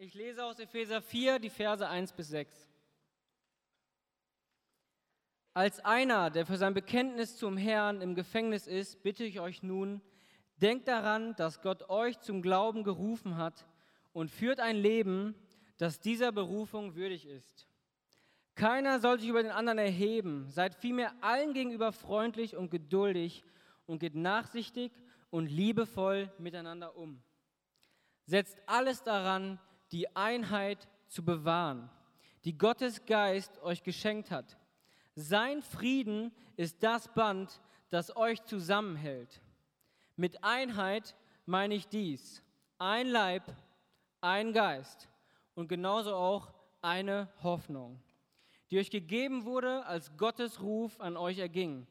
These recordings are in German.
Ich lese aus Epheser 4 die Verse 1 bis 6. Als einer, der für sein Bekenntnis zum Herrn im Gefängnis ist, bitte ich euch nun, denkt daran, dass Gott euch zum Glauben gerufen hat und führt ein Leben, das dieser Berufung würdig ist. Keiner soll sich über den anderen erheben, seid vielmehr allen gegenüber freundlich und geduldig und geht nachsichtig und liebevoll miteinander um. Setzt alles daran, die Einheit zu bewahren, die Gottes Geist euch geschenkt hat. Sein Frieden ist das Band, das euch zusammenhält. Mit Einheit meine ich dies. Ein Leib, ein Geist und genauso auch eine Hoffnung, die euch gegeben wurde, als Gottes Ruf an euch erging.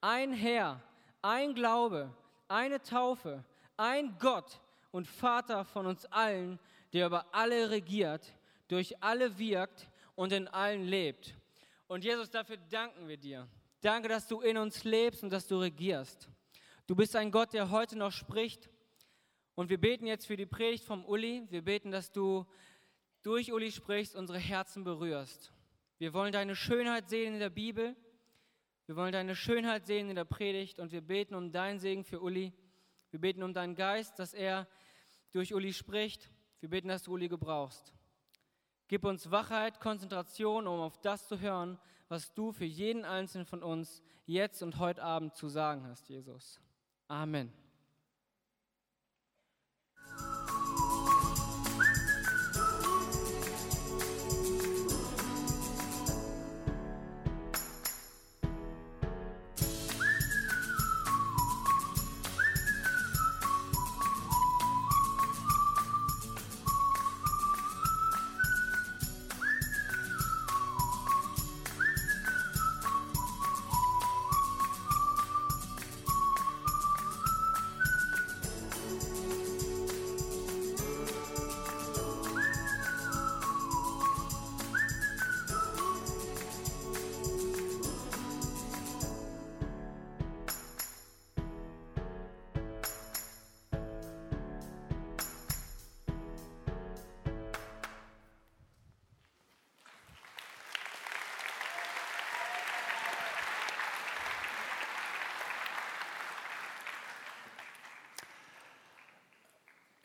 Ein Herr, ein Glaube, eine Taufe, ein Gott und Vater von uns allen, der über alle regiert, durch alle wirkt und in allen lebt. Und Jesus, dafür danken wir dir. Danke, dass du in uns lebst und dass du regierst. Du bist ein Gott, der heute noch spricht. Und wir beten jetzt für die Predigt vom Uli. Wir beten, dass du durch Uli sprichst, unsere Herzen berührst. Wir wollen deine Schönheit sehen in der Bibel. Wir wollen deine Schönheit sehen in der Predigt und wir beten um deinen Segen für Uli. Wir beten um deinen Geist, dass er durch Uli spricht wir beten, dass du Uli gebrauchst. Gib uns Wachheit, Konzentration, um auf das zu hören, was du für jeden einzelnen von uns jetzt und heute Abend zu sagen hast, Jesus. Amen.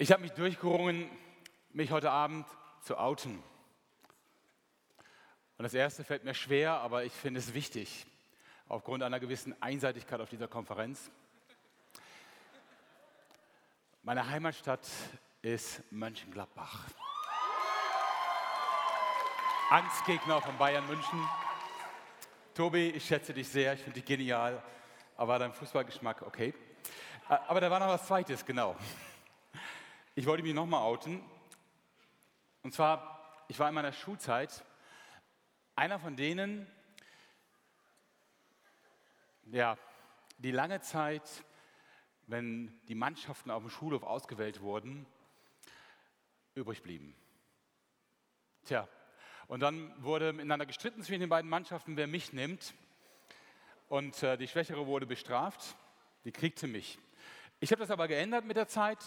Ich habe mich durchgerungen, mich heute Abend zu outen. Und das erste fällt mir schwer, aber ich finde es wichtig, aufgrund einer gewissen Einseitigkeit auf dieser Konferenz. Meine Heimatstadt ist Mönchengladbach. Angstgegner von Bayern München. Tobi, ich schätze dich sehr, ich finde dich genial, aber dein Fußballgeschmack, okay. Aber da war noch was Zweites, genau. Ich wollte mich nochmal outen. Und zwar, ich war in meiner Schulzeit einer von denen, ja, die lange Zeit, wenn die Mannschaften auf dem Schulhof ausgewählt wurden, übrig blieben. Tja, und dann wurde miteinander gestritten zwischen den beiden Mannschaften, wer mich nimmt. Und äh, die Schwächere wurde bestraft, die kriegte mich. Ich habe das aber geändert mit der Zeit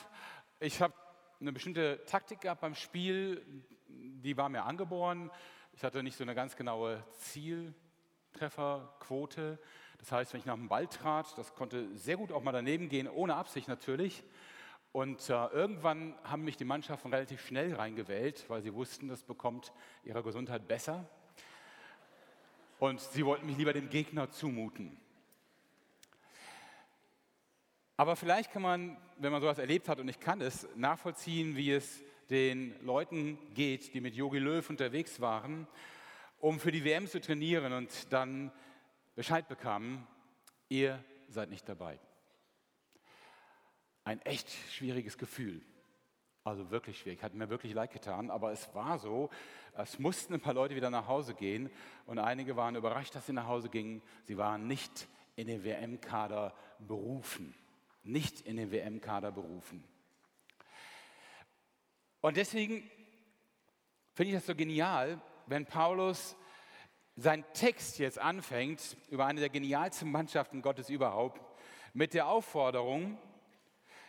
ich habe eine bestimmte Taktik gehabt beim Spiel, die war mir angeboren. Ich hatte nicht so eine ganz genaue Zieltrefferquote. Das heißt, wenn ich nach dem Ball trat, das konnte sehr gut auch mal daneben gehen, ohne Absicht natürlich. Und äh, irgendwann haben mich die Mannschaften relativ schnell reingewählt, weil sie wussten, das bekommt ihrer Gesundheit besser. Und sie wollten mich lieber dem Gegner zumuten. Aber vielleicht kann man, wenn man sowas erlebt hat, und ich kann es, nachvollziehen, wie es den Leuten geht, die mit Yogi Löw unterwegs waren, um für die WM zu trainieren und dann Bescheid bekamen, ihr seid nicht dabei. Ein echt schwieriges Gefühl. Also wirklich schwierig, hat mir wirklich leid getan, aber es war so, es mussten ein paar Leute wieder nach Hause gehen und einige waren überrascht, dass sie nach Hause gingen. Sie waren nicht in den WM-Kader berufen nicht in den WM-Kader berufen. Und deswegen finde ich das so genial, wenn Paulus seinen Text jetzt anfängt über eine der genialsten Mannschaften Gottes überhaupt mit der Aufforderung,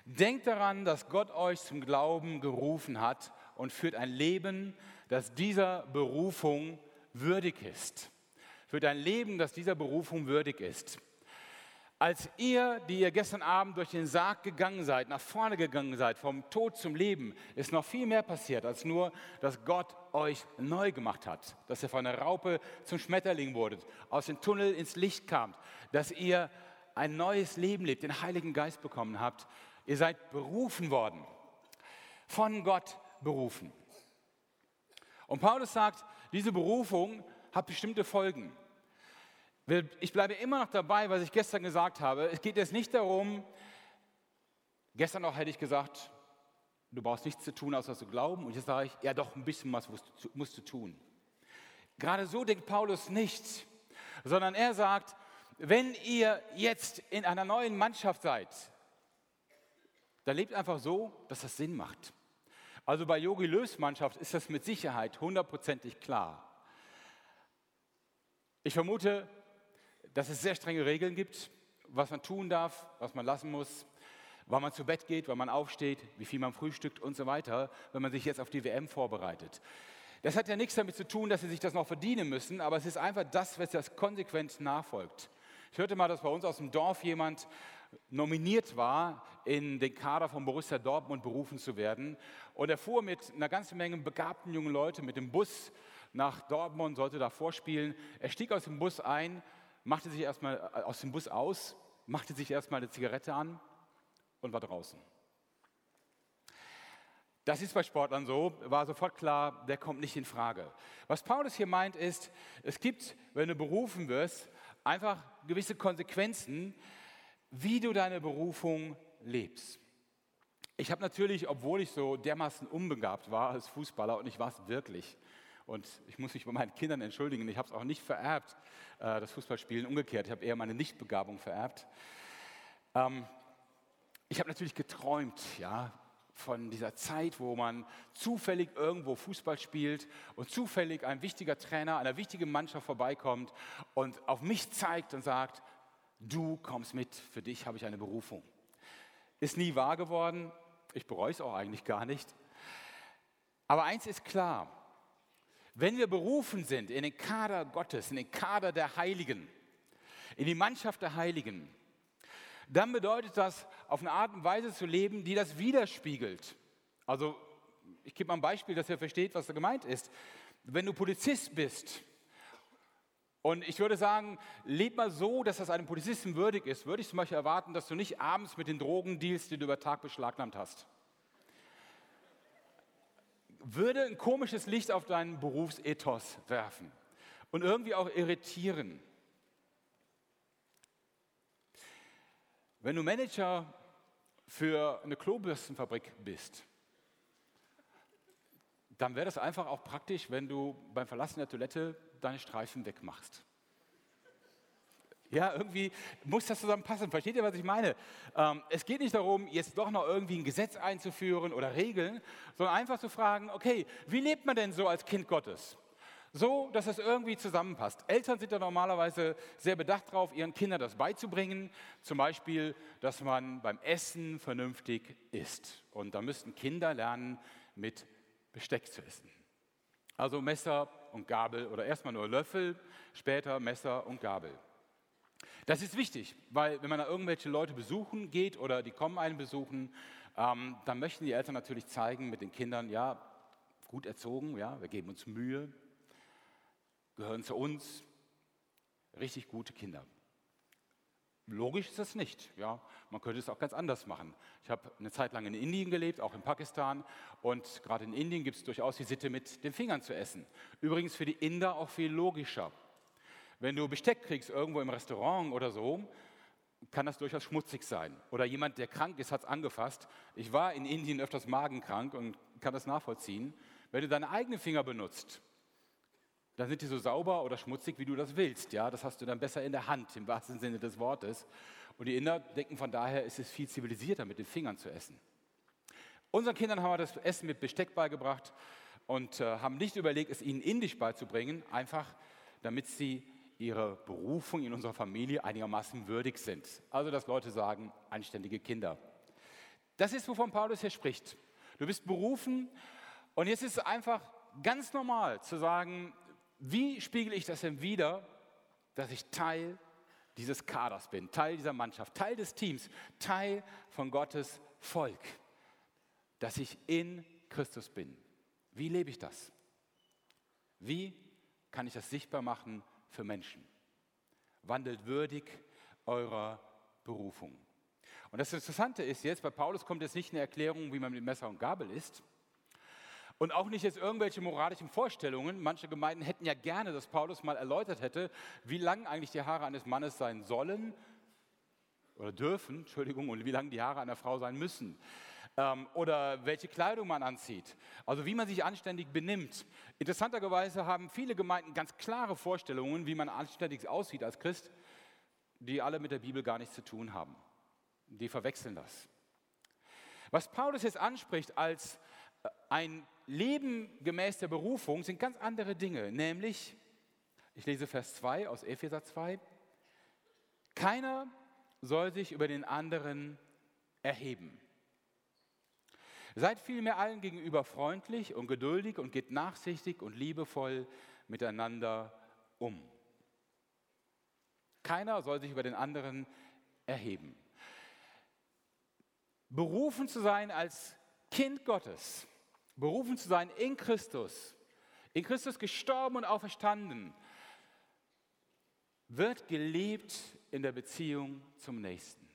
denkt daran, dass Gott euch zum Glauben gerufen hat und führt ein Leben, das dieser Berufung würdig ist. Führt ein Leben, das dieser Berufung würdig ist. Als ihr, die ihr gestern Abend durch den Sarg gegangen seid, nach vorne gegangen seid, vom Tod zum Leben, ist noch viel mehr passiert, als nur, dass Gott euch neu gemacht hat. Dass ihr von der Raupe zum Schmetterling wurdet, aus dem Tunnel ins Licht kamt, dass ihr ein neues Leben lebt, den Heiligen Geist bekommen habt. Ihr seid berufen worden, von Gott berufen. Und Paulus sagt, diese Berufung hat bestimmte Folgen. Ich bleibe immer noch dabei, was ich gestern gesagt habe. Es geht jetzt nicht darum, gestern noch hätte ich gesagt, du brauchst nichts zu tun, außer zu glauben. Und jetzt sage ich, ja doch, ein bisschen was musst du tun. Gerade so denkt Paulus nicht, sondern er sagt, wenn ihr jetzt in einer neuen Mannschaft seid, dann lebt einfach so, dass das Sinn macht. Also bei Yogi Löws Mannschaft ist das mit Sicherheit hundertprozentig klar. Ich vermute, dass es sehr strenge Regeln gibt, was man tun darf, was man lassen muss, wann man zu Bett geht, wann man aufsteht, wie viel man frühstückt und so weiter, wenn man sich jetzt auf die WM vorbereitet. Das hat ja nichts damit zu tun, dass sie sich das noch verdienen müssen, aber es ist einfach das, was das konsequent nachfolgt. Ich hörte mal, dass bei uns aus dem Dorf jemand nominiert war, in den Kader von Borussia Dortmund berufen zu werden. Und er fuhr mit einer ganzen Menge begabten jungen Leuten mit dem Bus nach Dortmund, sollte da vorspielen. Er stieg aus dem Bus ein machte sich erstmal äh, aus dem Bus aus, machte sich erstmal eine Zigarette an und war draußen. Das ist bei Sportlern so, war sofort klar, der kommt nicht in Frage. Was Paulus hier meint ist, es gibt, wenn du berufen wirst, einfach gewisse Konsequenzen, wie du deine Berufung lebst. Ich habe natürlich, obwohl ich so dermaßen unbegabt war als Fußballer, und ich war es wirklich, und ich muss mich bei meinen Kindern entschuldigen, ich habe es auch nicht vererbt, äh, das Fußballspielen umgekehrt. Ich habe eher meine Nichtbegabung vererbt. Ähm, ich habe natürlich geträumt, ja, von dieser Zeit, wo man zufällig irgendwo Fußball spielt und zufällig ein wichtiger Trainer einer wichtigen Mannschaft vorbeikommt und auf mich zeigt und sagt, du kommst mit, für dich habe ich eine Berufung. Ist nie wahr geworden, ich bereue es auch eigentlich gar nicht. Aber eins ist klar, wenn wir berufen sind in den Kader Gottes, in den Kader der Heiligen, in die Mannschaft der Heiligen, dann bedeutet das, auf eine Art und Weise zu leben, die das widerspiegelt. Also, ich gebe mal ein Beispiel, dass ihr versteht, was da gemeint ist. Wenn du Polizist bist, und ich würde sagen, leb mal so, dass das einem Polizisten würdig ist, würde ich zum Beispiel erwarten, dass du nicht abends mit den Drogen dealst, die du über Tag beschlagnahmt hast würde ein komisches Licht auf deinen Berufsethos werfen und irgendwie auch irritieren. Wenn du Manager für eine Klobürstenfabrik bist, dann wäre das einfach auch praktisch, wenn du beim Verlassen der Toilette deine Streifen wegmachst. Ja, irgendwie muss das zusammenpassen. Versteht ihr, was ich meine? Ähm, es geht nicht darum, jetzt doch noch irgendwie ein Gesetz einzuführen oder Regeln, sondern einfach zu fragen, okay, wie lebt man denn so als Kind Gottes? So, dass es irgendwie zusammenpasst. Eltern sind da normalerweise sehr bedacht darauf, ihren Kindern das beizubringen. Zum Beispiel, dass man beim Essen vernünftig isst. Und da müssten Kinder lernen, mit Besteck zu essen. Also Messer und Gabel oder erstmal nur Löffel, später Messer und Gabel. Das ist wichtig, weil wenn man da irgendwelche Leute besuchen geht oder die kommen einen besuchen, ähm, dann möchten die Eltern natürlich zeigen mit den Kindern, ja, gut erzogen, ja, wir geben uns Mühe, gehören zu uns, richtig gute Kinder. Logisch ist das nicht. Ja, man könnte es auch ganz anders machen. Ich habe eine Zeit lang in Indien gelebt, auch in Pakistan. Und gerade in Indien gibt es durchaus die Sitte, mit den Fingern zu essen. Übrigens für die Inder auch viel logischer. Wenn du Besteck kriegst irgendwo im Restaurant oder so, kann das durchaus schmutzig sein. Oder jemand, der krank ist, hat es angefasst. Ich war in Indien öfters magenkrank und kann das nachvollziehen. Wenn du deine eigenen Finger benutzt, dann sind die so sauber oder schmutzig, wie du das willst. Ja, das hast du dann besser in der Hand, im wahrsten Sinne des Wortes. Und die Inder denken von daher, es ist viel zivilisierter, mit den Fingern zu essen. Unseren Kindern haben wir das Essen mit Besteck beigebracht und äh, haben nicht überlegt, es ihnen indisch beizubringen, einfach damit sie ihrer Berufung in unserer Familie einigermaßen würdig sind. Also, dass Leute sagen, anständige Kinder. Das ist, wovon Paulus hier spricht. Du bist berufen Und jetzt ist es einfach ganz normal zu sagen, wie spiegel ich das denn wieder, dass ich Teil dieses Kaders bin, Teil dieser Mannschaft, Teil des Teams, Teil von Gottes Volk, dass ich in Christus bin. Wie lebe ich das? Wie kann ich das sichtbar machen für Menschen? Wandelt würdig eurer Berufung. Und das Interessante ist jetzt, bei Paulus kommt jetzt nicht eine Erklärung, wie man mit Messer und Gabel isst, und auch nicht jetzt irgendwelche moralischen Vorstellungen. Manche Gemeinden hätten ja gerne, dass Paulus mal erläutert hätte, wie lang eigentlich die Haare eines Mannes sein sollen oder dürfen, Entschuldigung, und wie lang die Haare einer Frau sein müssen. Ähm, oder welche Kleidung man anzieht. Also wie man sich anständig benimmt. Interessanterweise haben viele Gemeinden ganz klare Vorstellungen, wie man anständig aussieht als Christ, die alle mit der Bibel gar nichts zu tun haben. Die verwechseln das. Was Paulus jetzt anspricht als äh, ein Leben gemäß der Berufung sind ganz andere Dinge, nämlich, ich lese Vers 2 aus Epheser 2, keiner soll sich über den anderen erheben. Seid vielmehr allen gegenüber freundlich und geduldig und geht nachsichtig und liebevoll miteinander um. Keiner soll sich über den anderen erheben. Berufen zu sein als Kind Gottes berufen zu sein in Christus, in Christus gestorben und auferstanden, wird gelebt in der Beziehung zum Nächsten,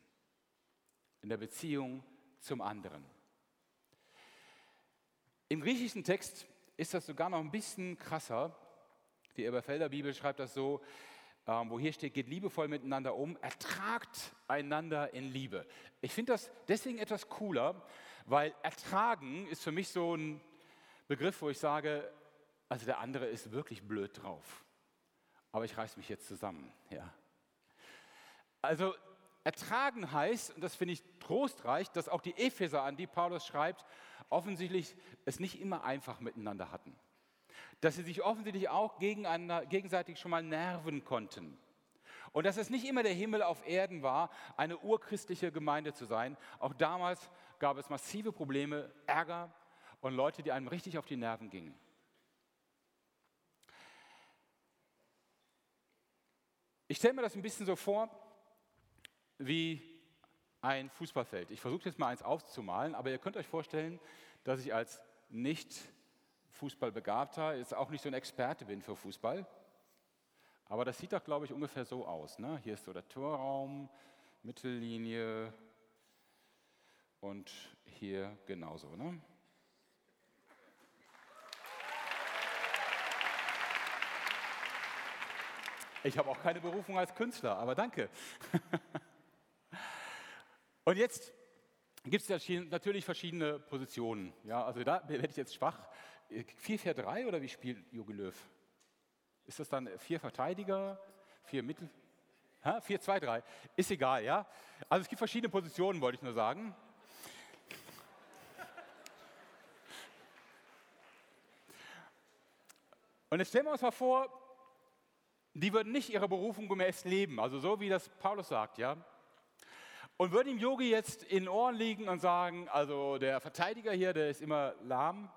in der Beziehung zum anderen. Im griechischen Text ist das sogar noch ein bisschen krasser. Die Eberfelder Bibel schreibt das so, ähm, wo hier steht, geht liebevoll miteinander um, ertragt einander in Liebe. Ich finde das deswegen etwas cooler, weil ertragen ist für mich so ein Begriff, wo ich sage, also der andere ist wirklich blöd drauf. Aber ich reiße mich jetzt zusammen. Ja. Also ertragen heißt, und das finde ich trostreich, dass auch die Epheser, an die Paulus schreibt, offensichtlich es nicht immer einfach miteinander hatten. Dass sie sich offensichtlich auch gegenseitig schon mal nerven konnten. Und dass es nicht immer der Himmel auf Erden war, eine urchristliche Gemeinde zu sein. Auch damals gab es massive Probleme, Ärger und Leute, die einem richtig auf die Nerven gingen. Ich stelle mir das ein bisschen so vor wie ein Fußballfeld. Ich versuche jetzt mal eins aufzumalen, aber ihr könnt euch vorstellen, dass ich als nicht Fußballbegabter jetzt auch nicht so ein Experte bin für Fußball. Aber das sieht doch, glaube ich, ungefähr so aus. Ne? Hier ist so der Torraum, Mittellinie, und hier genauso. Ne? Ich habe auch keine Berufung als Künstler, aber danke. Und jetzt gibt es natürlich verschiedene Positionen. Ja, also da werde ich jetzt schwach. 4-4-3 oder wie spielt Jogi Löw? Ist das dann vier Verteidiger, vier Mittel? 4-2-3. Ist egal, ja? Also es gibt verschiedene Positionen, wollte ich nur sagen. Und jetzt stellen wir uns mal vor, die würden nicht ihrer Berufung gemäß leben, also so wie das Paulus sagt, ja. Und würden ihm Yogi jetzt in den Ohren liegen und sagen, also der Verteidiger hier, der ist immer lahm.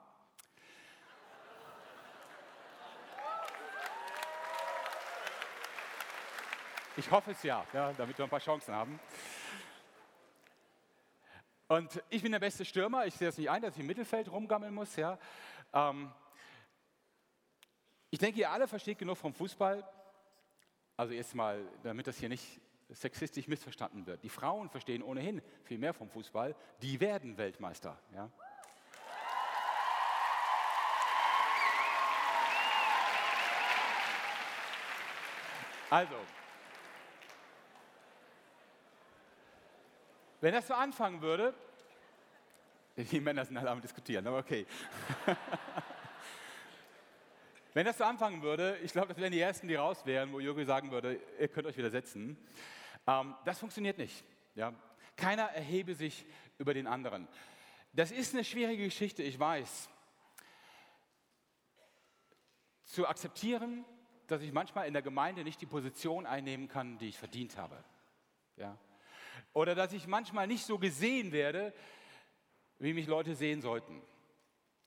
Ich hoffe es ja, ja, damit wir ein paar Chancen haben. Und ich bin der beste Stürmer. Ich sehe es nicht ein, dass ich im Mittelfeld rumgammeln muss. Ja. Ähm, ich denke, ihr alle versteht genug vom Fußball. Also jetzt mal, damit das hier nicht sexistisch missverstanden wird. Die Frauen verstehen ohnehin viel mehr vom Fußball. Die werden Weltmeister. Ja? Also, wenn das so anfangen würde, die Männer sind alle am Diskutieren, aber okay. Wenn das so anfangen würde, ich glaube, das wären die Ersten, die raus wären, wo Jürgen sagen würde, ihr könnt euch wieder setzen. Ähm, das funktioniert nicht. Ja? Keiner erhebe sich über den anderen. Das ist eine schwierige Geschichte, ich weiß. Zu akzeptieren, dass ich manchmal in der Gemeinde nicht die Position einnehmen kann, die ich verdient habe. Ja? Oder dass ich manchmal nicht so gesehen werde, wie mich Leute sehen sollten.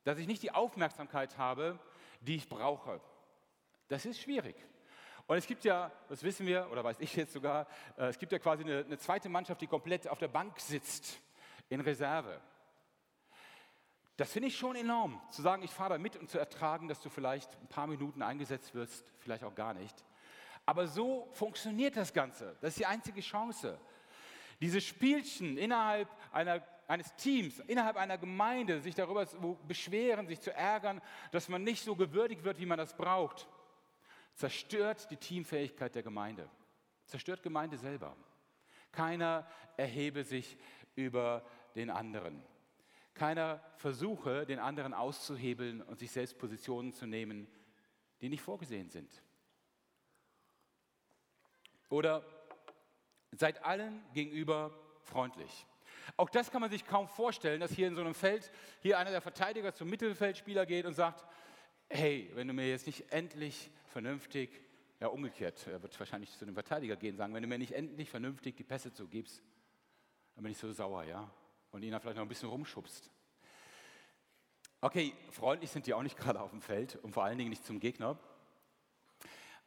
dass ich nicht die Aufmerksamkeit habe, die ich brauche. Das ist schwierig. Und es gibt ja, das wissen wir, oder weiß ich jetzt sogar, äh, es gibt ja quasi eine, eine zweite Mannschaft, die komplett auf der Bank sitzt, in Reserve. Das finde ich schon enorm, zu sagen, ich fahre da mit und zu ertragen, dass du vielleicht ein paar Minuten eingesetzt wirst, vielleicht auch gar nicht. Aber so funktioniert das Ganze. Das ist die einzige Chance. Diese Spielchen innerhalb einer, eines Teams, innerhalb einer Gemeinde, sich darüber zu beschweren, sich zu ärgern, dass man nicht so gewürdigt wird, wie man das braucht, zerstört die Teamfähigkeit der Gemeinde, zerstört Gemeinde selber. Keiner erhebe sich über den anderen. Keiner versuche, den anderen auszuhebeln und sich selbst Positionen zu nehmen, die nicht vorgesehen sind. Oder seid allen gegenüber freundlich. Auch das kann man sich kaum vorstellen, dass hier in so einem Feld hier einer der Verteidiger zum Mittelfeldspieler geht und sagt, hey, wenn du mir jetzt nicht endlich vernünftig, ja umgekehrt, er wird wahrscheinlich zu dem Verteidiger gehen sagen, wenn du mir nicht endlich vernünftig die Pässe zugibst, dann bin ich so sauer, ja, und ihn dann vielleicht noch ein bisschen rumschubst. Okay, freundlich sind die auch nicht gerade auf dem Feld und vor allen Dingen nicht zum Gegner.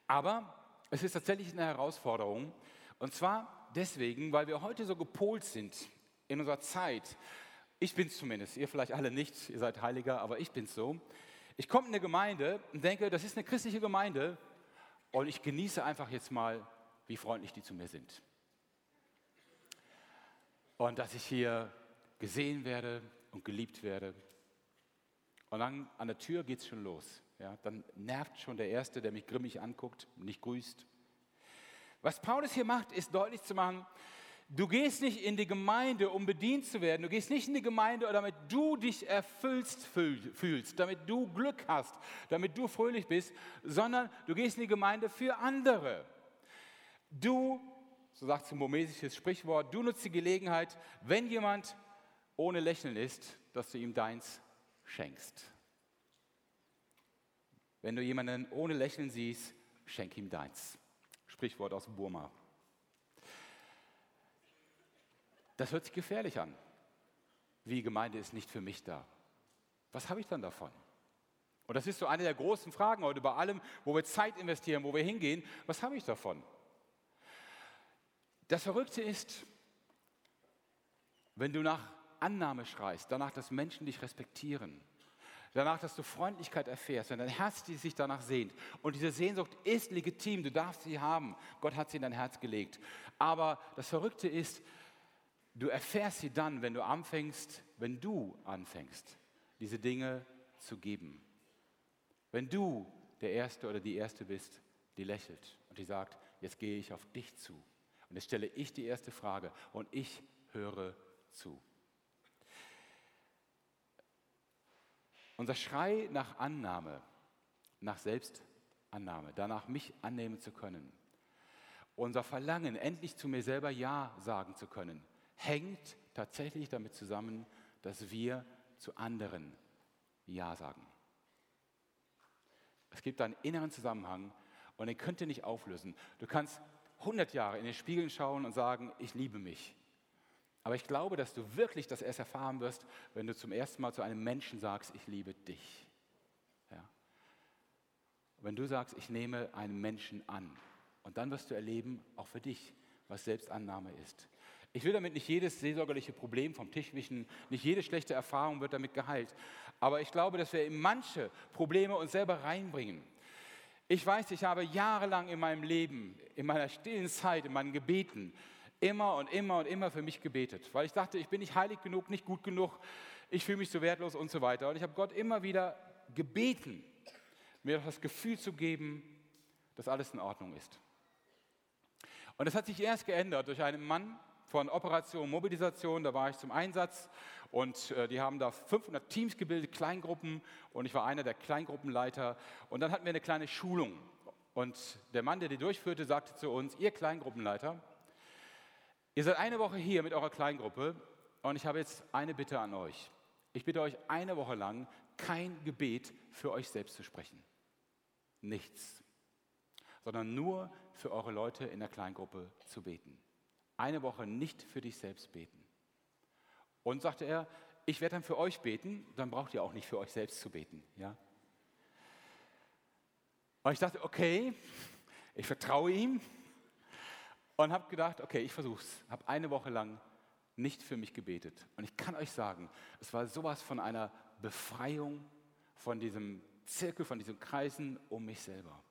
Aber es ist tatsächlich eine Herausforderung. Und zwar deswegen, weil wir heute so gepolt sind in unserer Zeit. Ich bin es zumindest, ihr vielleicht alle nicht, ihr seid Heiliger, aber ich bin es so. Ich komme in eine Gemeinde und denke, das ist eine christliche Gemeinde und ich genieße einfach jetzt mal, wie freundlich die zu mir sind. Und dass ich hier gesehen werde und geliebt werde. Und dann an der Tür geht es schon los. Ja, dann nervt schon der Erste, der mich grimmig anguckt, nicht grüßt. Was Paulus hier macht, ist deutlich zu machen, du gehst nicht in die Gemeinde, um bedient zu werden. Du gehst nicht in die Gemeinde, damit du dich erfüllst fühlst, damit du Glück hast, damit du fröhlich bist, sondern du gehst in die Gemeinde für andere. Du, so sagt es ein burmesisches Sprichwort, du nutzt die Gelegenheit, wenn jemand ohne Lächeln ist, dass du ihm deins schenkst. Wenn du jemanden ohne Lächeln siehst, schenk ihm deins. Sprichwort aus Burma. Das hört sich gefährlich an. Wie Gemeinde ist nicht für mich da. Was habe ich dann davon? Und das ist so eine der großen Fragen heute bei allem, wo wir Zeit investieren, wo wir hingehen. Was habe ich davon? Das Verrückte ist, wenn du nach Annahme schreist, danach, dass Menschen dich respektieren, danach, dass du Freundlichkeit erfährst, wenn dein Herz sich danach sehnt. Und diese Sehnsucht ist legitim, du darfst sie haben. Gott hat sie in dein Herz gelegt. Aber das Verrückte ist, du erfährst sie dann, wenn du anfängst, wenn du anfängst, diese Dinge zu geben. Wenn du der Erste oder die Erste bist, die lächelt und die sagt, jetzt gehe ich auf dich zu. Und jetzt stelle ich die erste Frage und ich höre zu. Unser Schrei nach Annahme, nach Selbstannahme, danach mich annehmen zu können, unser Verlangen, endlich zu mir selber Ja sagen zu können, hängt tatsächlich damit zusammen, dass wir zu anderen Ja sagen. Es gibt einen inneren Zusammenhang und den könnt ihr nicht auflösen. Du kannst 100 Jahre in den Spiegel schauen und sagen, ich liebe mich. Aber ich glaube, dass du wirklich das erst erfahren wirst, wenn du zum ersten Mal zu einem Menschen sagst, ich liebe dich. Ja? Wenn du sagst, ich nehme einen Menschen an. Und dann wirst du erleben, auch für dich, was Selbstannahme ist. Ich will damit nicht jedes seelsorgerliche Problem vom Tisch wischen, nicht jede schlechte Erfahrung wird damit geheilt. Aber ich glaube, dass wir in manche Probleme uns selber reinbringen. Ich weiß, ich habe jahrelang in meinem Leben, in meiner stillen Zeit, in meinen Gebeten, immer und immer und immer für mich gebetet, weil ich dachte, ich bin nicht heilig genug, nicht gut genug, ich fühle mich so wertlos und so weiter. Und ich habe Gott immer wieder gebeten, mir das Gefühl zu geben, dass alles in Ordnung ist. Und das hat sich erst geändert durch einen Mann von Operation Mobilisation, da war ich zum Einsatz und äh, die haben da 500 Teams gebildet, Kleingruppen und ich war einer der Kleingruppenleiter und dann hatten wir eine kleine Schulung und der Mann, der die durchführte, sagte zu uns, ihr Kleingruppenleiter, Ihr seid eine Woche hier mit eurer Kleingruppe und ich habe jetzt eine Bitte an euch. Ich bitte euch eine Woche lang kein Gebet für euch selbst zu sprechen. Nichts. Sondern nur für eure Leute in der Kleingruppe zu beten. Eine Woche nicht für dich selbst beten. Und sagte er, ich werde dann für euch beten, dann braucht ihr auch nicht für euch selbst zu beten. Ja? Und ich dachte, okay, ich vertraue ihm und habe gedacht, okay, ich versuche es. Habe eine Woche lang nicht für mich gebetet. Und ich kann euch sagen, es war sowas von einer Befreiung von diesem Zirkel, von diesen Kreisen um mich selber.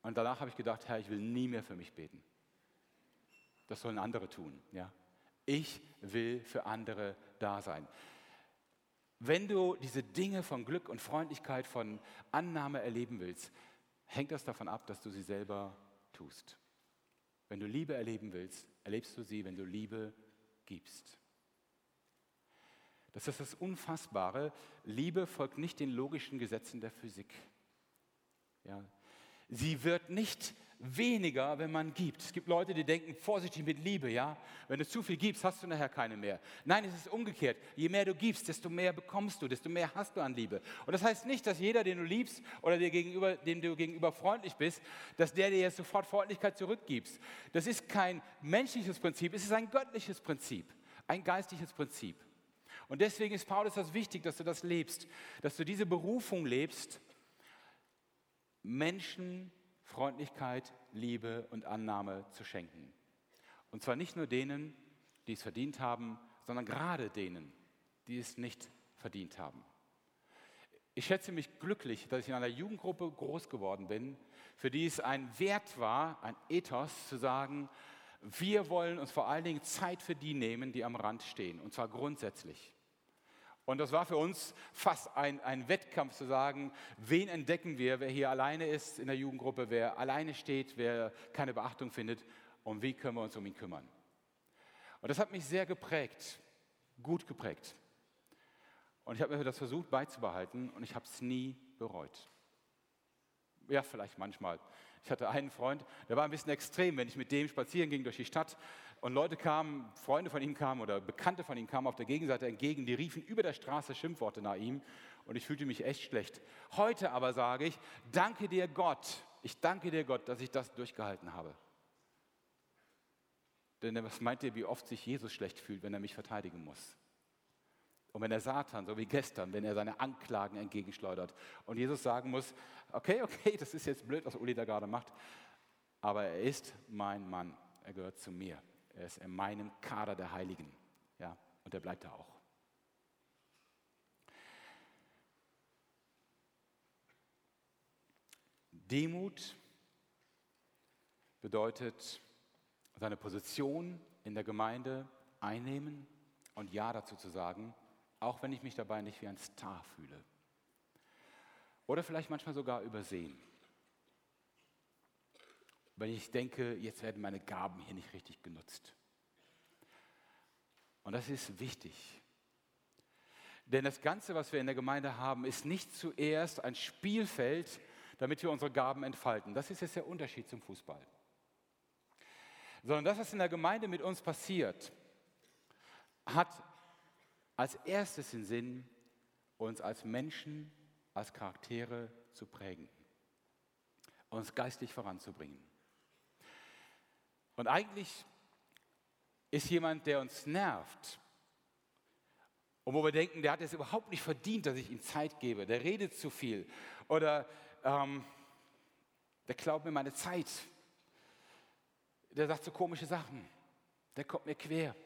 Und danach habe ich gedacht, Herr, ich will nie mehr für mich beten. Das sollen andere tun. Ja? Ich will für andere da sein. Wenn du diese Dinge von Glück und Freundlichkeit, von Annahme erleben willst, hängt das davon ab, dass du sie selber tust. Wenn du Liebe erleben willst, erlebst du sie, wenn du Liebe gibst. Das ist das Unfassbare. Liebe folgt nicht den logischen Gesetzen der Physik. Ja. Sie wird nicht weniger, wenn man gibt. Es gibt Leute, die denken, vorsichtig mit Liebe, ja. Wenn du zu viel gibst, hast du nachher keine mehr. Nein, es ist umgekehrt. Je mehr du gibst, desto mehr bekommst du, desto mehr hast du an Liebe. Und das heißt nicht, dass jeder, den du liebst oder dir gegenüber, dem du gegenüber freundlich bist, dass der dir jetzt sofort Freundlichkeit zurückgibst. Das ist kein menschliches Prinzip, es ist ein göttliches Prinzip, ein geistliches Prinzip. Und deswegen ist Paulus das wichtig, dass du das lebst, dass du diese Berufung lebst, Menschen Freundlichkeit, Liebe und Annahme zu schenken. Und zwar nicht nur denen, die es verdient haben, sondern gerade denen, die es nicht verdient haben. Ich schätze mich glücklich, dass ich in einer Jugendgruppe groß geworden bin, für die es ein Wert war, ein Ethos zu sagen, wir wollen uns vor allen Dingen Zeit für die nehmen, die am Rand stehen, und zwar grundsätzlich. Und das war für uns fast ein, ein Wettkampf zu sagen, wen entdecken wir, wer hier alleine ist in der Jugendgruppe, wer alleine steht, wer keine Beachtung findet und wie können wir uns um ihn kümmern. Und das hat mich sehr geprägt, gut geprägt. Und ich habe mir das versucht beizubehalten und ich habe es nie bereut. Ja, vielleicht manchmal. Ich hatte einen Freund, der war ein bisschen extrem, wenn ich mit dem spazieren ging durch die Stadt und Leute kamen, Freunde von ihm kamen oder Bekannte von ihm kamen auf der Gegenseite entgegen, die riefen über der Straße Schimpfworte nach ihm und ich fühlte mich echt schlecht. Heute aber sage ich, danke dir Gott, ich danke dir Gott, dass ich das durchgehalten habe. Denn was meint ihr, wie oft sich Jesus schlecht fühlt, wenn er mich verteidigen muss? Und wenn der Satan, so wie gestern, wenn er seine Anklagen entgegenschleudert und Jesus sagen muss, okay, okay, das ist jetzt blöd, was Uli da gerade macht, aber er ist mein Mann, er gehört zu mir. Er ist in meinem Kader der Heiligen. Ja, und er bleibt da auch. Demut bedeutet seine Position in der Gemeinde einnehmen und Ja dazu zu sagen, auch wenn ich mich dabei nicht wie ein Star fühle. Oder vielleicht manchmal sogar übersehen. Wenn ich denke, jetzt werden meine Gaben hier nicht richtig genutzt. Und das ist wichtig. Denn das Ganze, was wir in der Gemeinde haben, ist nicht zuerst ein Spielfeld, damit wir unsere Gaben entfalten. Das ist jetzt der Unterschied zum Fußball. Sondern das, was in der Gemeinde mit uns passiert, hat als erstes den Sinn, uns als Menschen, als Charaktere zu prägen, uns geistlich voranzubringen. Und eigentlich ist jemand, der uns nervt und wo wir denken, der hat es überhaupt nicht verdient, dass ich ihm Zeit gebe, der redet zu viel oder ähm, der klaut mir meine Zeit, der sagt so komische Sachen, der kommt mir quer.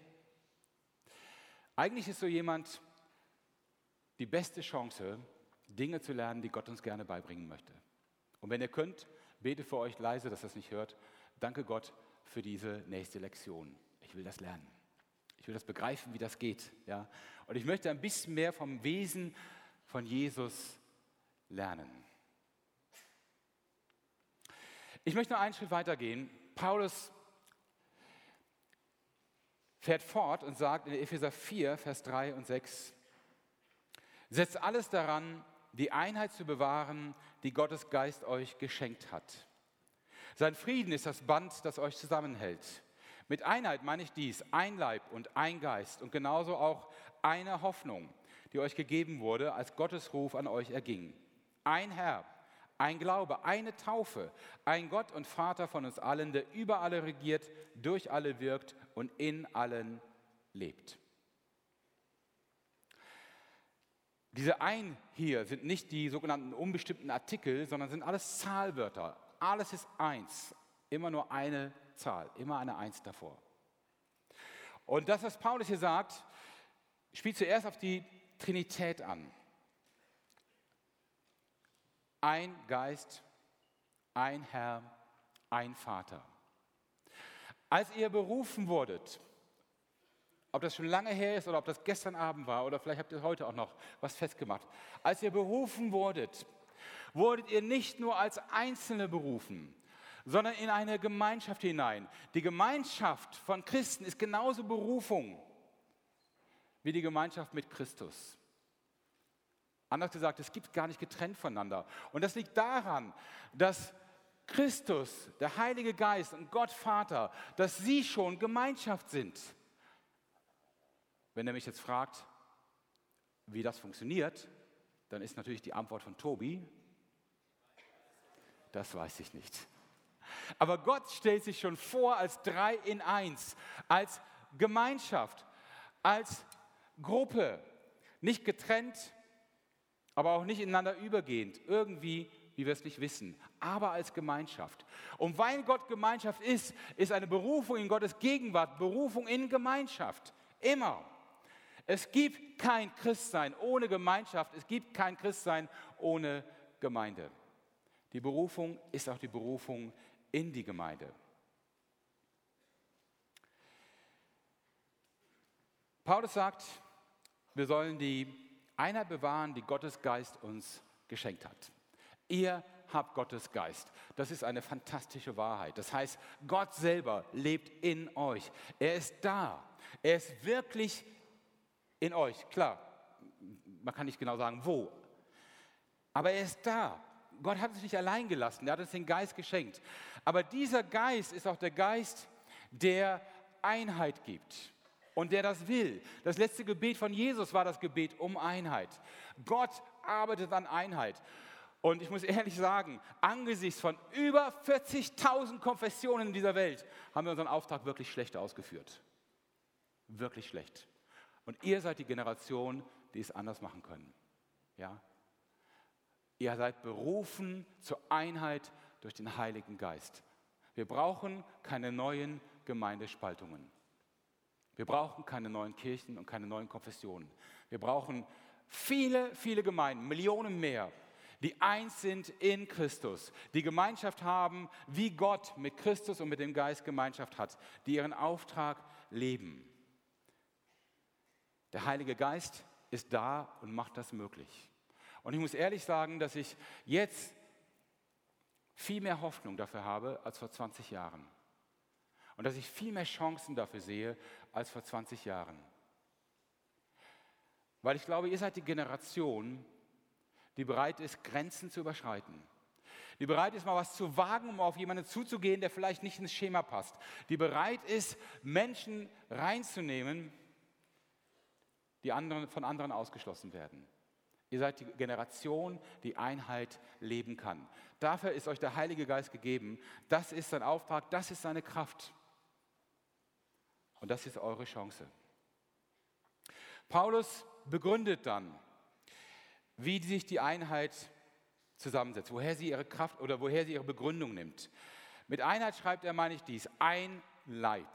Eigentlich ist so jemand die beste Chance, Dinge zu lernen, die Gott uns gerne beibringen möchte. Und wenn ihr könnt, bete für euch leise, dass das nicht hört. Danke Gott für diese nächste Lektion. Ich will das lernen. Ich will das begreifen, wie das geht. Ja? Und ich möchte ein bisschen mehr vom Wesen von Jesus lernen. Ich möchte noch einen Schritt weitergehen. Paulus fährt fort und sagt in Epheser 4, Vers 3 und 6, setzt alles daran, die Einheit zu bewahren, die Gottes Geist euch geschenkt hat. Sein Frieden ist das Band, das euch zusammenhält. Mit Einheit meine ich dies, ein Leib und ein Geist und genauso auch eine Hoffnung, die euch gegeben wurde, als Gottes Ruf an euch erging. Ein Herr, ein Glaube, eine Taufe, ein Gott und Vater von uns allen, der über alle regiert, durch alle wirkt und in allen lebt. diese ein hier sind nicht die sogenannten unbestimmten Artikel, sondern sind alles Zahlwörter. Alles ist eins. Immer nur eine Zahl, immer eine Eins davor. Und das, was Paulus hier sagt, spielt zuerst auf die Trinität an. Ein Geist, ein Herr, ein Vater. Als ihr berufen wurdet, ob das schon lange her ist oder ob das gestern Abend war oder vielleicht habt ihr heute auch noch was festgemacht. Als ihr berufen wurdet, wurdet ihr nicht nur als Einzelne berufen, sondern in eine Gemeinschaft hinein. Die Gemeinschaft von Christen ist genauso Berufung wie die Gemeinschaft mit Christus. Anders gesagt, es gibt gar nicht getrennt voneinander. Und das liegt daran, dass Christus, der Heilige Geist und Gott Vater, dass sie schon Gemeinschaft sind. Wenn er mich jetzt fragt, wie das funktioniert, dann ist natürlich die Antwort von Tobi, das weiß ich nicht. Aber Gott stellt sich schon vor als drei in eins, als Gemeinschaft, als Gruppe, nicht getrennt, aber auch nicht ineinander übergehend, irgendwie, wie wir es nicht wissen, aber als Gemeinschaft. Und weil Gott Gemeinschaft ist, ist eine Berufung in Gottes Gegenwart, Berufung in Gemeinschaft, immer. Es gibt kein Christsein ohne Gemeinschaft, es gibt kein Christsein ohne Gemeinde. Die Berufung ist auch die Berufung in die Gemeinde. Paulus sagt, wir sollen die Einheit bewahren, die Gottes Geist uns geschenkt hat. Ihr habt Gottes Geist. Das ist eine fantastische Wahrheit. Das heißt, Gott selber lebt in euch. Er ist da. Er ist wirklich in euch. Klar, man kann nicht genau sagen, wo. Aber er ist da. Gott hat uns nicht allein gelassen, er hat uns den Geist geschenkt. Aber dieser Geist ist auch der Geist, der Einheit gibt und der das will. Das letzte Gebet von Jesus war das Gebet um Einheit. Gott arbeitet an Einheit. Und ich muss ehrlich sagen, angesichts von über 40.000 Konfessionen in dieser Welt haben wir unseren Auftrag wirklich schlecht ausgeführt. Wirklich schlecht. Und ihr seid die Generation, die es anders machen können. Ja? Ihr seid berufen zur Einheit durch den Heiligen Geist. Wir brauchen keine neuen Gemeindespaltungen. Wir brauchen keine neuen Kirchen und keine neuen Konfessionen. Wir brauchen viele, viele Gemeinden, Millionen mehr, die eins sind in Christus, die Gemeinschaft haben, wie Gott mit Christus und mit dem Geist Gemeinschaft hat, die ihren Auftrag leben. Der Heilige Geist ist da und macht das möglich. Und ich muss ehrlich sagen, dass ich jetzt viel mehr Hoffnung dafür habe als vor 20 Jahren. Und dass ich viel mehr Chancen dafür sehe als vor 20 Jahren. Weil ich glaube, ihr seid die Generation, die bereit ist, Grenzen zu überschreiten. Die bereit ist, mal was zu wagen, um auf jemanden zuzugehen, der vielleicht nicht ins Schema passt. Die bereit ist, Menschen reinzunehmen, die anderen, von anderen ausgeschlossen werden. Ihr seid die Generation, die Einheit leben kann. Dafür ist euch der Heilige Geist gegeben. Das ist sein Auftrag, das ist seine Kraft. Und das ist eure Chance. Paulus begründet dann, wie sich die Einheit zusammensetzt, woher sie ihre Kraft oder woher sie ihre Begründung nimmt. Mit Einheit schreibt er, meine ich dies, ein Leib.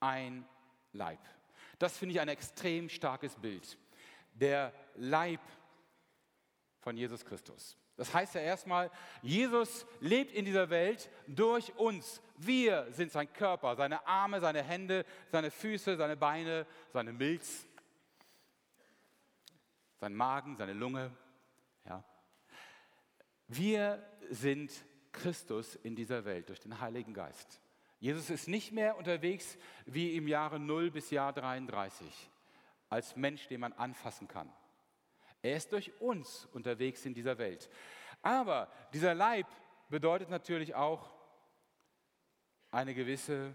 Ein Leib. Das finde ich ein extrem starkes Bild der Leib von Jesus Christus. Das heißt ja erstmal, Jesus lebt in dieser Welt durch uns. Wir sind sein Körper, seine Arme, seine Hände, seine Füße, seine Beine, seine Milz, sein Magen, seine Lunge. Ja. Wir sind Christus in dieser Welt durch den Heiligen Geist. Jesus ist nicht mehr unterwegs wie im Jahre 0 bis Jahr 33 als Mensch, den man anfassen kann. Er ist durch uns unterwegs in dieser Welt. Aber dieser Leib bedeutet natürlich auch eine gewisse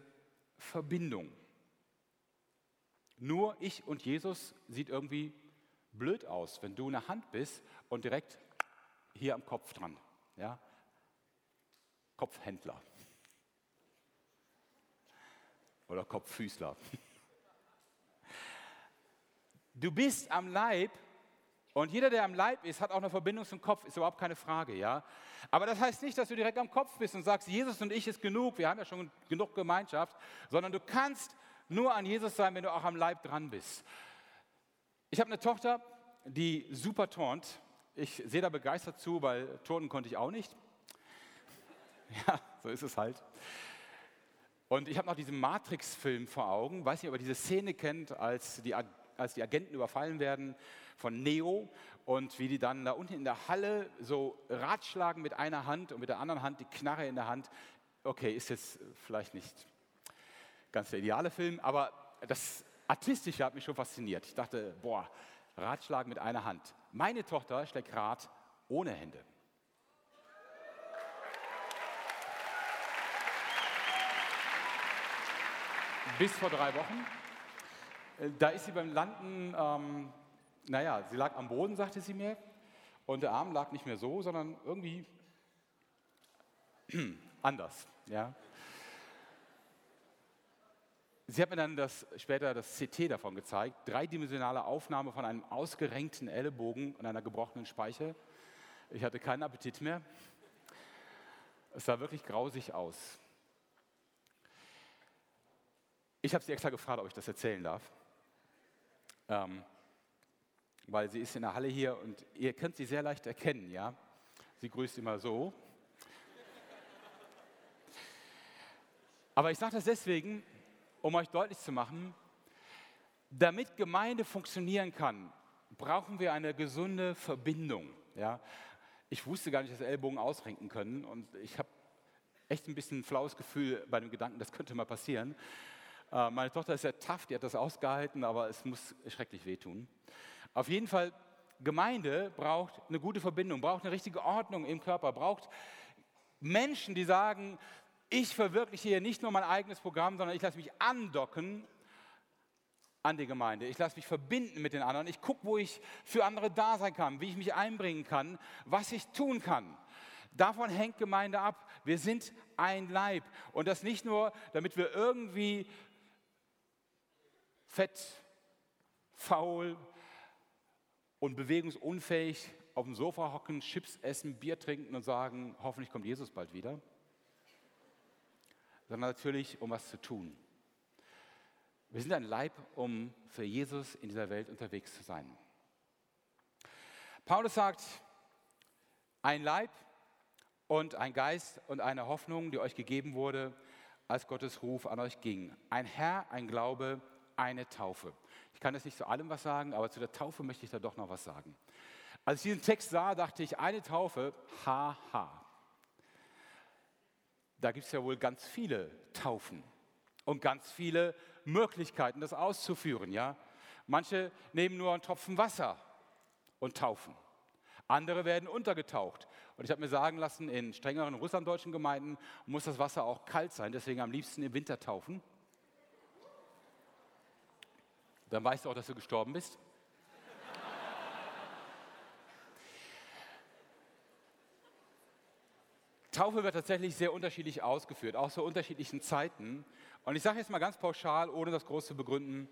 Verbindung. Nur ich und Jesus sieht irgendwie blöd aus, wenn du eine Hand bist und direkt hier am Kopf dran. Ja? Kopfhändler. Oder Kopffüßler. Du bist am Leib Und jeder, der am Leib ist, hat auch eine Verbindung zum Kopf, ist überhaupt keine Frage, ja. Aber das heißt nicht, dass du direkt am Kopf bist und sagst, Jesus und ich ist genug, wir haben ja schon genug Gemeinschaft, sondern du kannst nur an Jesus sein, wenn du auch am Leib dran bist. Ich habe eine Tochter, die super turnt. Ich sehe da begeistert zu, weil turnen konnte ich auch nicht. Ja, so ist es halt. Und ich habe noch diesen Matrix-Film vor Augen. Weiß nicht, ob ihr diese Szene kennt, als die, als die Agenten überfallen werden von Neo und wie die dann da unten in der Halle so ratschlagen mit einer Hand und mit der anderen Hand die Knarre in der Hand. Okay, ist jetzt vielleicht nicht ganz der ideale Film, aber das Artistische hat mich schon fasziniert. Ich dachte, boah, Ratschlagen mit einer Hand. Meine Tochter schlägt Rat ohne Hände. Bis vor drei Wochen. Da ist sie beim Landen, ähm, naja, sie lag am Boden, sagte sie mir, und der Arm lag nicht mehr so, sondern irgendwie anders. Ja. Sie hat mir dann das, später das CT davon gezeigt, dreidimensionale Aufnahme von einem ausgerenkten Ellenbogen und einer gebrochenen Speiche. Ich hatte keinen Appetit mehr. Es sah wirklich grausig aus. Ich habe sie extra gefragt, ob ich das erzählen darf. Ähm, weil sie ist in der Halle hier und ihr könnt sie sehr leicht erkennen, ja. Sie grüßt immer so. Aber ich sage das deswegen, um euch deutlich zu machen, damit Gemeinde funktionieren kann, brauchen wir eine gesunde Verbindung. Ja? Ich wusste gar nicht, dass Ellbogen ausrenken können und ich habe echt ein bisschen ein flaues Gefühl bei dem Gedanken, das könnte mal passieren. Äh, meine Tochter ist sehr tough, die hat das ausgehalten, aber es muss schrecklich wehtun. Auf jeden Fall, Gemeinde braucht eine gute Verbindung, braucht eine richtige Ordnung im Körper, braucht Menschen, die sagen, ich verwirkliche hier nicht nur mein eigenes Programm, sondern ich lasse mich andocken an die Gemeinde. Ich lasse mich verbinden mit den anderen. Ich gucke, wo ich für andere da sein kann, wie ich mich einbringen kann, was ich tun kann. Davon hängt Gemeinde ab. Wir sind ein Leib. Und das nicht nur, damit wir irgendwie fett, faul und bewegungsunfähig auf dem Sofa hocken, Chips essen, Bier trinken und sagen, hoffentlich kommt Jesus bald wieder sondern natürlich, um was zu tun. Wir sind ein Leib, um für Jesus in dieser Welt unterwegs zu sein. Paulus sagt, ein Leib und ein Geist und eine Hoffnung, die euch gegeben wurde, als Gottes Ruf an euch ging. Ein Herr, ein Glaube, eine Taufe. Ich kann jetzt nicht zu allem was sagen, aber zu der Taufe möchte ich da doch noch was sagen. Als ich diesen Text sah, dachte ich, eine Taufe, haha da gibt es ja wohl ganz viele Taufen und ganz viele Möglichkeiten, das auszuführen. Ja? Manche nehmen nur einen Tropfen Wasser und taufen. Andere werden untergetaucht. Und ich habe mir sagen lassen, in strengeren russlanddeutschen Gemeinden muss das Wasser auch kalt sein, deswegen am liebsten im Winter taufen. Dann weißt du auch, dass du gestorben bist. Taufe wird tatsächlich sehr unterschiedlich ausgeführt, auch zu unterschiedlichen Zeiten. Und ich sage jetzt mal ganz pauschal, ohne das groß zu begründen,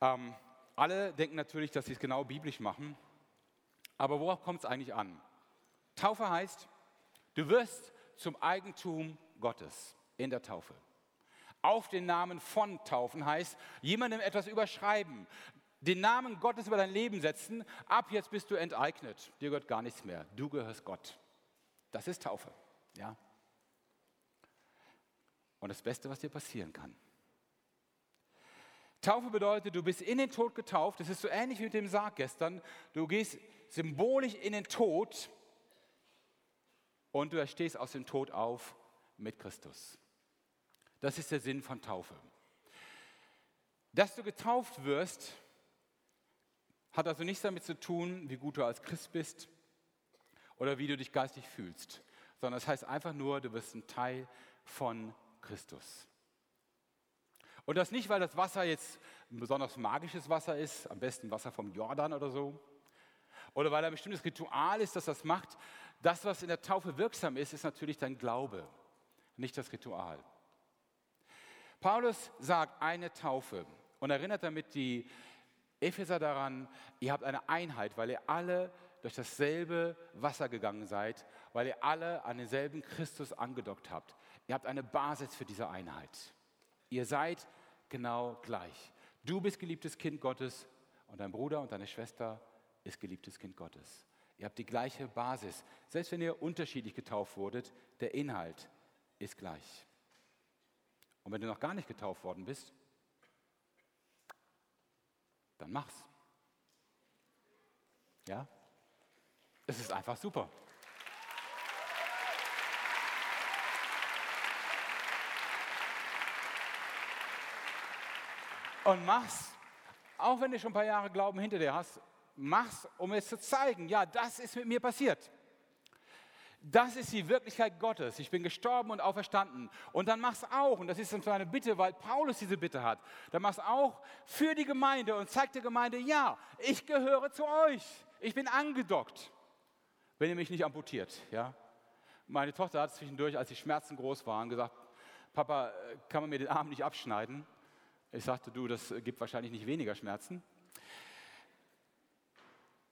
ähm, alle denken natürlich, dass sie es genau biblisch machen. Aber worauf kommt es eigentlich an? Taufe heißt, du wirst zum Eigentum Gottes in der Taufe. Auf den Namen von Taufen heißt, jemandem etwas überschreiben, den Namen Gottes über dein Leben setzen. Ab jetzt bist du enteignet. Dir gehört gar nichts mehr. Du gehörst Gott. Das ist Taufe. Ja? Und das Beste, was dir passieren kann. Taufe bedeutet, du bist in den Tod getauft. Das ist so ähnlich wie mit dem Sarg gestern. Du gehst symbolisch in den Tod und du erstehst aus dem Tod auf mit Christus. Das ist der Sinn von Taufe. Dass du getauft wirst, hat also nichts damit zu tun, wie gut du als Christ bist oder wie du dich geistig fühlst sondern es heißt einfach nur, du bist ein Teil von Christus. Und das nicht, weil das Wasser jetzt ein besonders magisches Wasser ist, am besten Wasser vom Jordan oder so, oder weil ein bestimmtes Ritual ist, das das macht. Das, was in der Taufe wirksam ist, ist natürlich dein Glaube, nicht das Ritual. Paulus sagt eine Taufe und erinnert damit die Epheser daran, ihr habt eine Einheit, weil ihr alle durch dasselbe Wasser gegangen seid, weil ihr alle an denselben Christus angedockt habt. Ihr habt eine Basis für diese Einheit. Ihr seid genau gleich. Du bist geliebtes Kind Gottes und dein Bruder und deine Schwester ist geliebtes Kind Gottes. Ihr habt die gleiche Basis. Selbst wenn ihr unterschiedlich getauft wurdet, der Inhalt ist gleich. Und wenn du noch gar nicht getauft worden bist, dann mach's. Ja? Es ist einfach super. Und mach's, auch wenn du schon ein paar Jahre Glauben hinter dir hast, mach's, um es zu zeigen. Ja, das ist mit mir passiert. Das ist die Wirklichkeit Gottes. Ich bin gestorben und auferstanden. Und dann mach's auch, und das ist so eine Bitte, weil Paulus diese Bitte hat, dann mach's auch für die Gemeinde und zeig der Gemeinde, ja, ich gehöre zu euch. Ich bin angedockt, wenn ihr mich nicht amputiert. Ja? Meine Tochter hat zwischendurch, als die Schmerzen groß waren, gesagt, Papa, kann man mir den Arm nicht abschneiden? Ich sagte, du, das gibt wahrscheinlich nicht weniger Schmerzen.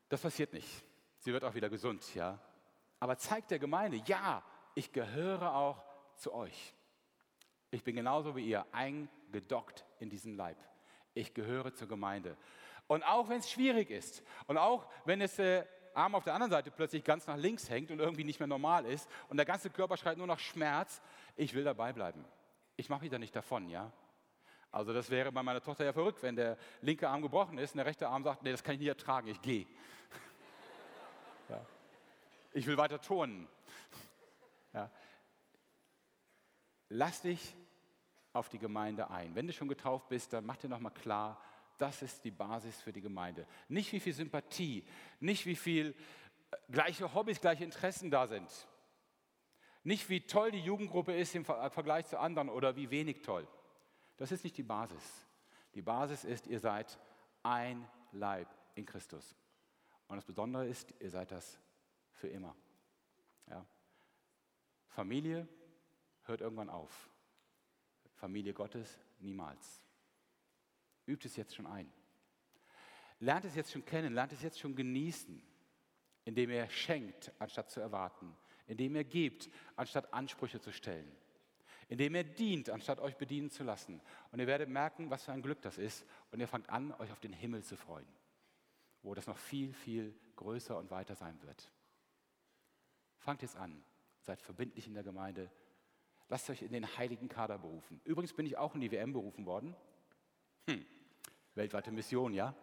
Das passiert nicht. Sie wird auch wieder gesund, ja aber zeigt der Gemeinde, ja, ich gehöre auch zu euch. Ich bin genauso wie ihr eingedockt in diesen Leib. Ich gehöre zur Gemeinde. Und auch wenn es schwierig ist und auch wenn es der Arm auf der anderen Seite plötzlich ganz nach links hängt und irgendwie nicht mehr normal ist und der ganze Körper schreit nur nach Schmerz, ich will dabei bleiben. Ich mache mich da nicht davon, ja? Also das wäre bei meiner Tochter ja verrückt, wenn der linke Arm gebrochen ist und der rechte Arm sagt, nee, das kann ich nicht ertragen, ich gehe. Ich will weiter turnen. Ja. Lass dich auf die Gemeinde ein. Wenn du schon getauft bist, dann mach dir nochmal klar, das ist die Basis für die Gemeinde. Nicht wie viel Sympathie, nicht wie viel äh, gleiche Hobbys, gleiche Interessen da sind. Nicht wie toll die Jugendgruppe ist im Vergleich zu anderen oder wie wenig toll. Das ist nicht die Basis. Die Basis ist, ihr seid ein Leib in Christus. Und das Besondere ist, ihr seid das für immer. Ja. Familie hört irgendwann auf. Familie Gottes niemals. Übt es jetzt schon ein. Lernt es jetzt schon kennen, lernt es jetzt schon genießen, indem er schenkt, anstatt zu erwarten, indem er gibt, anstatt Ansprüche zu stellen, indem er dient, anstatt euch bedienen zu lassen. Und ihr werdet merken, was für ein Glück das ist. Und ihr fangt an, euch auf den Himmel zu freuen, wo das noch viel, viel größer und weiter sein wird. Fangt jetzt an. Seid verbindlich in der Gemeinde. Lasst euch in den heiligen Kader berufen. Übrigens bin ich auch in die WM berufen worden. Hm. Weltweite Mission, ja?